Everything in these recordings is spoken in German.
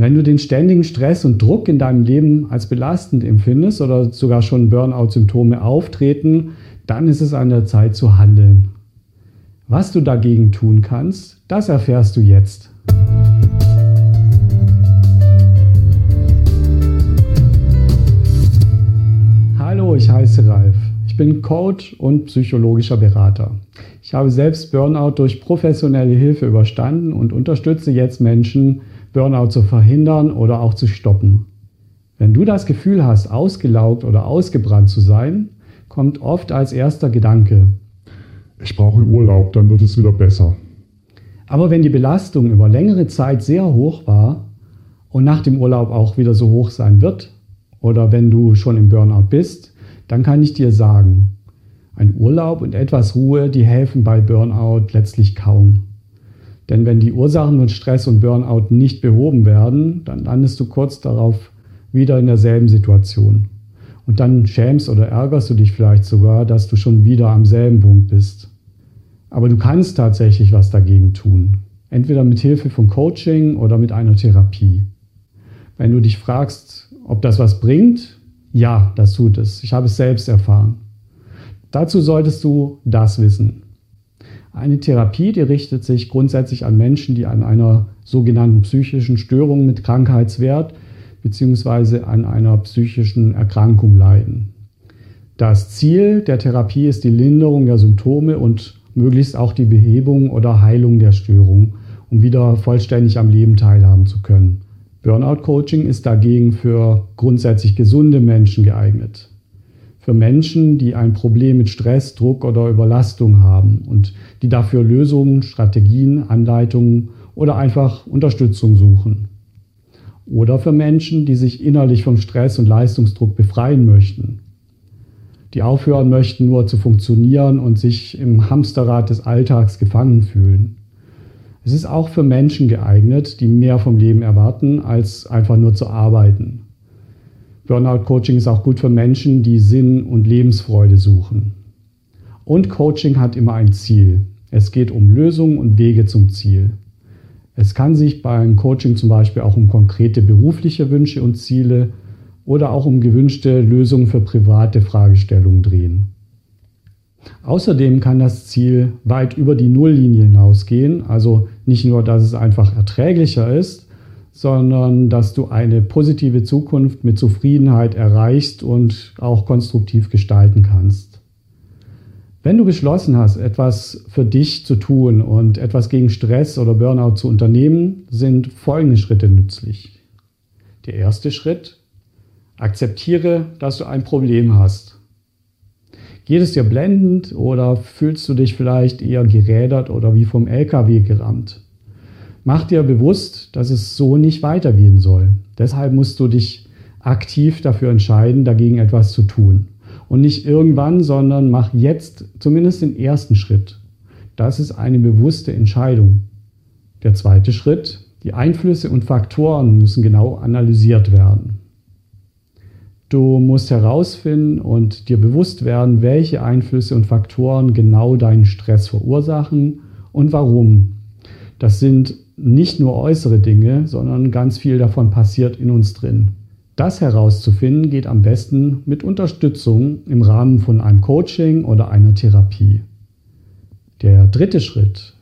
Wenn du den ständigen Stress und Druck in deinem Leben als belastend empfindest oder sogar schon Burnout-Symptome auftreten, dann ist es an der Zeit zu handeln. Was du dagegen tun kannst, das erfährst du jetzt. Hallo, ich heiße Ralf. Ich bin Coach und psychologischer Berater. Ich habe selbst Burnout durch professionelle Hilfe überstanden und unterstütze jetzt Menschen, Burnout zu verhindern oder auch zu stoppen. Wenn du das Gefühl hast, ausgelaugt oder ausgebrannt zu sein, kommt oft als erster Gedanke. Ich brauche Urlaub, dann wird es wieder besser. Aber wenn die Belastung über längere Zeit sehr hoch war und nach dem Urlaub auch wieder so hoch sein wird, oder wenn du schon im Burnout bist, dann kann ich dir sagen, ein Urlaub und etwas Ruhe, die helfen bei Burnout letztlich kaum. Denn wenn die Ursachen von Stress und Burnout nicht behoben werden, dann landest du kurz darauf wieder in derselben Situation. Und dann schämst oder ärgerst du dich vielleicht sogar, dass du schon wieder am selben Punkt bist. Aber du kannst tatsächlich was dagegen tun. Entweder mit Hilfe von Coaching oder mit einer Therapie. Wenn du dich fragst, ob das was bringt, ja, das tut es. Ich habe es selbst erfahren. Dazu solltest du das wissen. Eine Therapie, die richtet sich grundsätzlich an Menschen, die an einer sogenannten psychischen Störung mit Krankheitswert bzw. an einer psychischen Erkrankung leiden. Das Ziel der Therapie ist die Linderung der Symptome und möglichst auch die Behebung oder Heilung der Störung, um wieder vollständig am Leben teilhaben zu können. Burnout-Coaching ist dagegen für grundsätzlich gesunde Menschen geeignet für Menschen, die ein Problem mit Stress, Druck oder Überlastung haben und die dafür Lösungen, Strategien, Anleitungen oder einfach Unterstützung suchen. Oder für Menschen, die sich innerlich vom Stress und Leistungsdruck befreien möchten, die aufhören möchten, nur zu funktionieren und sich im Hamsterrad des Alltags gefangen fühlen. Es ist auch für Menschen geeignet, die mehr vom Leben erwarten, als einfach nur zu arbeiten. Burnout-Coaching ist auch gut für Menschen, die Sinn und Lebensfreude suchen. Und Coaching hat immer ein Ziel. Es geht um Lösungen und Wege zum Ziel. Es kann sich beim Coaching zum Beispiel auch um konkrete berufliche Wünsche und Ziele oder auch um gewünschte Lösungen für private Fragestellungen drehen. Außerdem kann das Ziel weit über die Nulllinie hinausgehen, also nicht nur, dass es einfach erträglicher ist, sondern dass du eine positive Zukunft mit Zufriedenheit erreichst und auch konstruktiv gestalten kannst. Wenn du beschlossen hast, etwas für dich zu tun und etwas gegen Stress oder Burnout zu unternehmen, sind folgende Schritte nützlich. Der erste Schritt, akzeptiere, dass du ein Problem hast. Geht es dir blendend oder fühlst du dich vielleicht eher gerädert oder wie vom LKW gerammt? Mach dir bewusst, dass es so nicht weitergehen soll. Deshalb musst du dich aktiv dafür entscheiden, dagegen etwas zu tun. Und nicht irgendwann, sondern mach jetzt zumindest den ersten Schritt. Das ist eine bewusste Entscheidung. Der zweite Schritt, die Einflüsse und Faktoren müssen genau analysiert werden. Du musst herausfinden und dir bewusst werden, welche Einflüsse und Faktoren genau deinen Stress verursachen und warum. Das sind nicht nur äußere Dinge, sondern ganz viel davon passiert in uns drin. Das herauszufinden geht am besten mit Unterstützung im Rahmen von einem Coaching oder einer Therapie. Der dritte Schritt.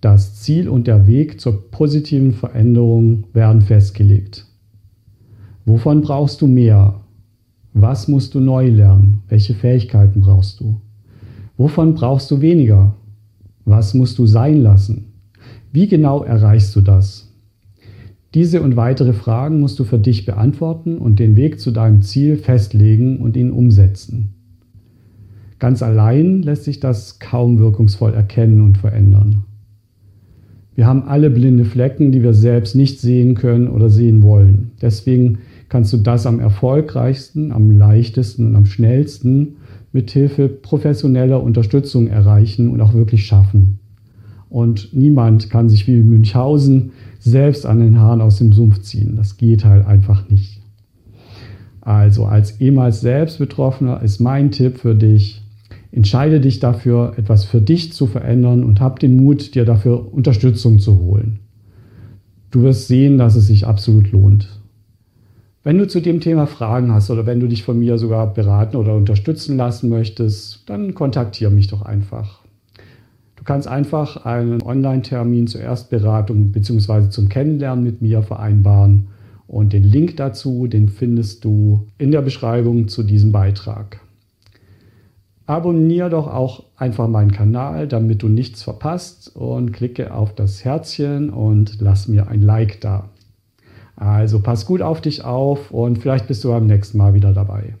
Das Ziel und der Weg zur positiven Veränderung werden festgelegt. Wovon brauchst du mehr? Was musst du neu lernen? Welche Fähigkeiten brauchst du? Wovon brauchst du weniger? Was musst du sein lassen? Wie genau erreichst du das? Diese und weitere Fragen musst du für dich beantworten und den Weg zu deinem Ziel festlegen und ihn umsetzen. Ganz allein lässt sich das kaum wirkungsvoll erkennen und verändern. Wir haben alle blinde Flecken, die wir selbst nicht sehen können oder sehen wollen. Deswegen kannst du das am erfolgreichsten, am leichtesten und am schnellsten mit Hilfe professioneller Unterstützung erreichen und auch wirklich schaffen. Und niemand kann sich wie Münchhausen selbst an den Haaren aus dem Sumpf ziehen. Das geht halt einfach nicht. Also als ehemals selbst Betroffener ist mein Tipp für dich, entscheide dich dafür, etwas für dich zu verändern und hab den Mut, dir dafür Unterstützung zu holen. Du wirst sehen, dass es sich absolut lohnt. Wenn du zu dem Thema Fragen hast oder wenn du dich von mir sogar beraten oder unterstützen lassen möchtest, dann kontaktiere mich doch einfach. Du kannst einfach einen Online-Termin zur Erstberatung bzw. zum Kennenlernen mit mir vereinbaren und den Link dazu, den findest du in der Beschreibung zu diesem Beitrag. Abonniere doch auch einfach meinen Kanal, damit du nichts verpasst und klicke auf das Herzchen und lass mir ein Like da. Also pass gut auf dich auf und vielleicht bist du beim nächsten Mal wieder dabei.